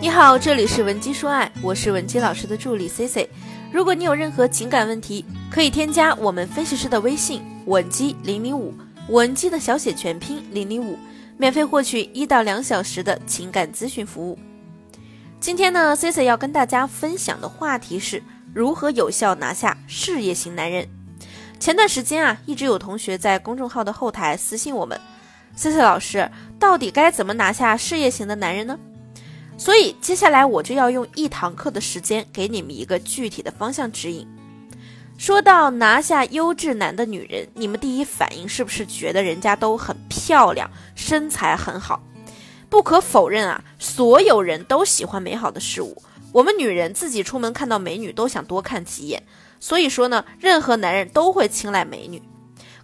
你好，这里是文姬说爱，我是文姬老师的助理 C C。如果你有任何情感问题，可以添加我们分析师的微信文姬零零五，文姬的小写全拼零零五，免费获取一到两小时的情感咨询服务。今天呢，C C 要跟大家分享的话题是如何有效拿下事业型男人。前段时间啊，一直有同学在公众号的后台私信我们，C C 老师，到底该怎么拿下事业型的男人呢？所以接下来我就要用一堂课的时间给你们一个具体的方向指引。说到拿下优质男的女人，你们第一反应是不是觉得人家都很漂亮，身材很好？不可否认啊，所有人都喜欢美好的事物。我们女人自己出门看到美女都想多看几眼，所以说呢，任何男人都会青睐美女。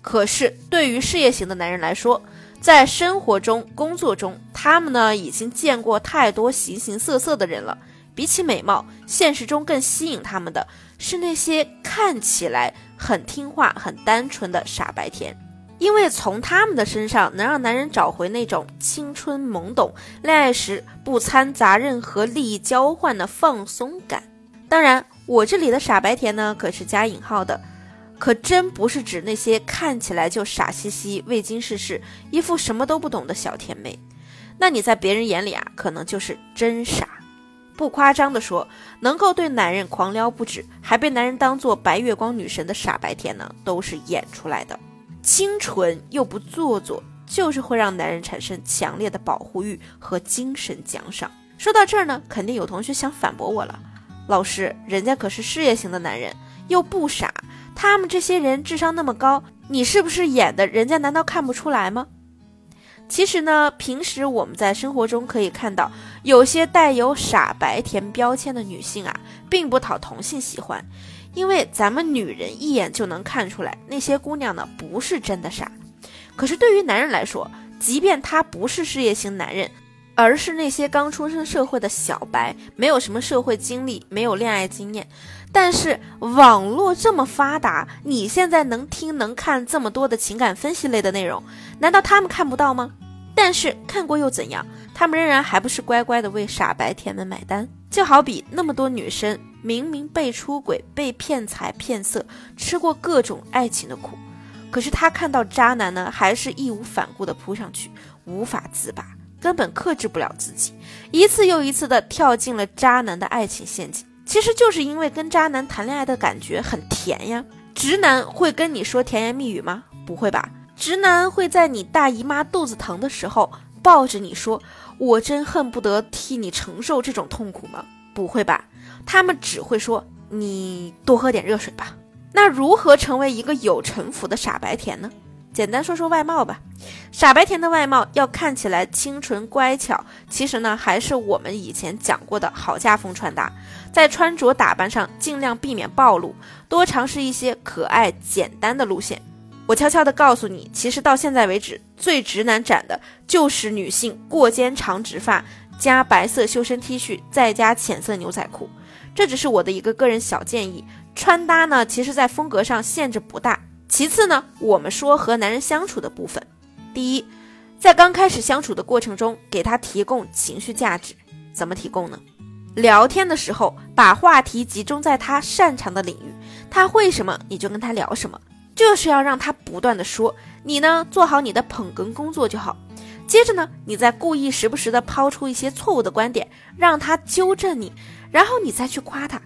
可是对于事业型的男人来说，在生活中、工作中，他们呢已经见过太多形形色色的人了。比起美貌，现实中更吸引他们的是那些看起来很听话、很单纯的傻白甜，因为从他们的身上能让男人找回那种青春懵懂、恋爱时不掺杂任何利益交换的放松感。当然，我这里的傻白甜呢，可是加引号的。可真不是指那些看起来就傻兮兮、未经世事、一副什么都不懂的小甜妹，那你在别人眼里啊，可能就是真傻。不夸张的说，能够对男人狂撩不止，还被男人当做白月光女神的傻白甜呢，都是演出来的。清纯又不做作，就是会让男人产生强烈的保护欲和精神奖赏。说到这儿呢，肯定有同学想反驳我了，老师，人家可是事业型的男人，又不傻。他们这些人智商那么高，你是不是演的？人家难道看不出来吗？其实呢，平时我们在生活中可以看到，有些带有傻白甜标签的女性啊，并不讨同性喜欢，因为咱们女人一眼就能看出来，那些姑娘呢不是真的傻。可是对于男人来说，即便他不是事业型男人，而是那些刚出生社会的小白，没有什么社会经历，没有恋爱经验。但是网络这么发达，你现在能听能看这么多的情感分析类的内容，难道他们看不到吗？但是看过又怎样？他们仍然还不是乖乖的为傻白甜们买单。就好比那么多女生明明被出轨、被骗财骗色，吃过各种爱情的苦，可是她看到渣男呢，还是义无反顾的扑上去，无法自拔，根本克制不了自己，一次又一次的跳进了渣男的爱情陷阱。其实就是因为跟渣男谈恋爱的感觉很甜呀。直男会跟你说甜言蜜语吗？不会吧。直男会在你大姨妈肚子疼的时候抱着你说：“我真恨不得替你承受这种痛苦吗？”不会吧。他们只会说：“你多喝点热水吧。”那如何成为一个有城府的傻白甜呢？简单说说外貌吧，傻白甜的外貌要看起来清纯乖巧，其实呢还是我们以前讲过的好家风穿搭，在穿着打扮上尽量避免暴露，多尝试一些可爱简单的路线。我悄悄的告诉你，其实到现在为止，最直男斩的就是女性过肩长直发加白色修身 T 恤，再加浅色牛仔裤。这只是我的一个个人小建议，穿搭呢，其实在风格上限制不大。其次呢，我们说和男人相处的部分，第一，在刚开始相处的过程中，给他提供情绪价值，怎么提供呢？聊天的时候，把话题集中在他擅长的领域，他会什么你就跟他聊什么，就是要让他不断的说，你呢做好你的捧哏工作就好。接着呢，你再故意时不时的抛出一些错误的观点，让他纠正你，然后你再去夸他。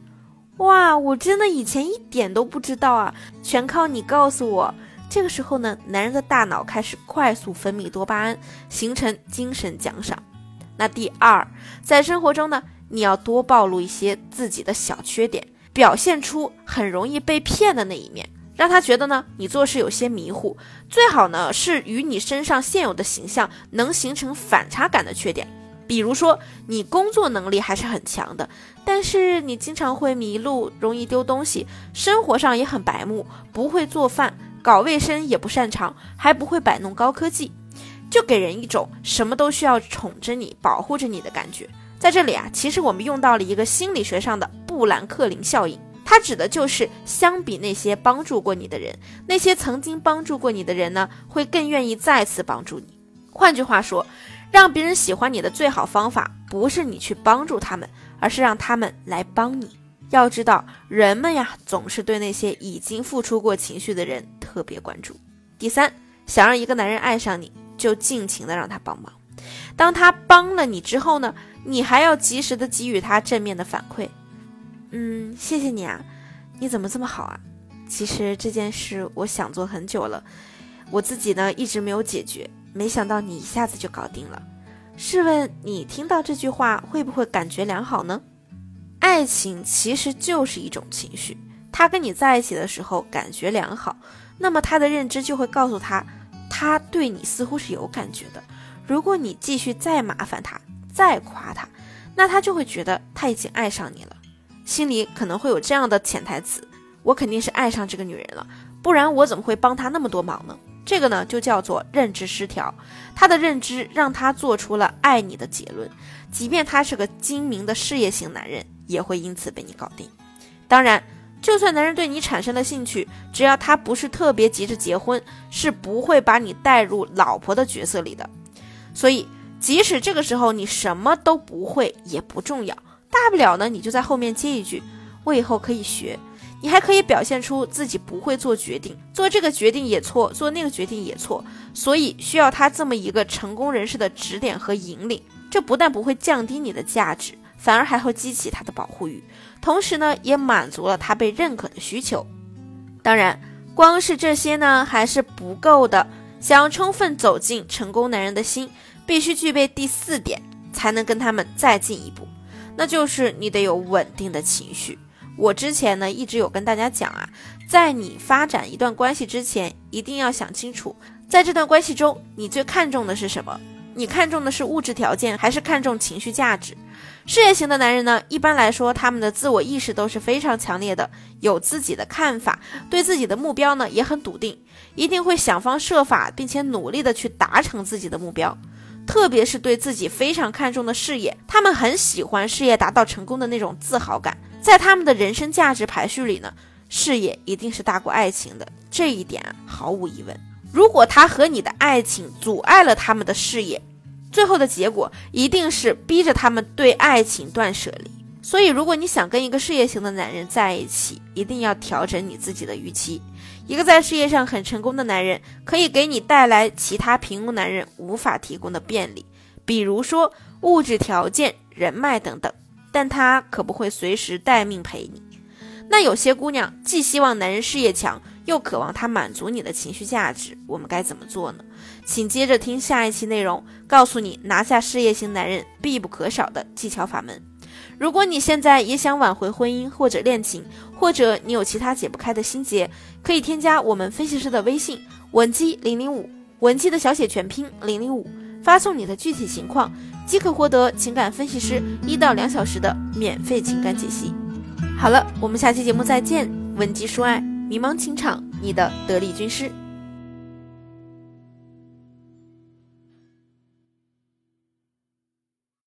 哇，我真的以前一点都不知道啊，全靠你告诉我。这个时候呢，男人的大脑开始快速分泌多巴胺，形成精神奖赏。那第二，在生活中呢，你要多暴露一些自己的小缺点，表现出很容易被骗的那一面，让他觉得呢你做事有些迷糊。最好呢是与你身上现有的形象能形成反差感的缺点。比如说，你工作能力还是很强的，但是你经常会迷路，容易丢东西，生活上也很白目，不会做饭，搞卫生也不擅长，还不会摆弄高科技，就给人一种什么都需要宠着你、保护着你的感觉。在这里啊，其实我们用到了一个心理学上的布兰克林效应，它指的就是相比那些帮助过你的人，那些曾经帮助过你的人呢，会更愿意再次帮助你。换句话说。让别人喜欢你的最好方法，不是你去帮助他们，而是让他们来帮你。要知道，人们呀，总是对那些已经付出过情绪的人特别关注。第三，想让一个男人爱上你，就尽情的让他帮忙。当他帮了你之后呢，你还要及时的给予他正面的反馈。嗯，谢谢你啊，你怎么这么好啊？其实这件事我想做很久了，我自己呢一直没有解决，没想到你一下子就搞定了。试问你听到这句话会不会感觉良好呢？爱情其实就是一种情绪，他跟你在一起的时候感觉良好，那么他的认知就会告诉他，他对你似乎是有感觉的。如果你继续再麻烦他，再夸他，那他就会觉得他已经爱上你了，心里可能会有这样的潜台词：我肯定是爱上这个女人了，不然我怎么会帮他那么多忙呢？这个呢，就叫做认知失调。他的认知让他做出了爱你的结论，即便他是个精明的事业型男人。也会因此被你搞定。当然，就算男人对你产生了兴趣，只要他不是特别急着结婚，是不会把你带入老婆的角色里的。所以，即使这个时候你什么都不会，也不重要。大不了呢，你就在后面接一句：“我以后可以学。”你还可以表现出自己不会做决定，做这个决定也错，做那个决定也错。所以，需要他这么一个成功人士的指点和引领。这不但不会降低你的价值。反而还会激起他的保护欲，同时呢，也满足了他被认可的需求。当然，光是这些呢还是不够的。想要充分走进成功男人的心，必须具备第四点，才能跟他们再进一步，那就是你得有稳定的情绪。我之前呢一直有跟大家讲啊，在你发展一段关系之前，一定要想清楚，在这段关系中，你最看重的是什么？你看重的是物质条件，还是看重情绪价值？事业型的男人呢，一般来说，他们的自我意识都是非常强烈的，有自己的看法，对自己的目标呢也很笃定，一定会想方设法，并且努力的去达成自己的目标。特别是对自己非常看重的事业，他们很喜欢事业达到成功的那种自豪感。在他们的人生价值排序里呢，事业一定是大过爱情的，这一点毫无疑问。如果他和你的爱情阻碍了他们的事业，最后的结果一定是逼着他们对爱情断舍离。所以，如果你想跟一个事业型的男人在一起，一定要调整你自己的预期。一个在事业上很成功的男人，可以给你带来其他平庸男人无法提供的便利，比如说物质条件、人脉等等，但他可不会随时待命陪你。那有些姑娘既希望男人事业强，又渴望他满足你的情绪价值，我们该怎么做呢？请接着听下一期内容，告诉你拿下事业型男人必不可少的技巧法门。如果你现在也想挽回婚姻或者恋情，或者你有其他解不开的心结，可以添加我们分析师的微信文姬零零五，文姬的小写全拼零零五，发送你的具体情况，即可获得情感分析师一到两小时的免费情感解析。好了，我们下期节目再见。文姬说爱，迷茫情场，你的得力军师。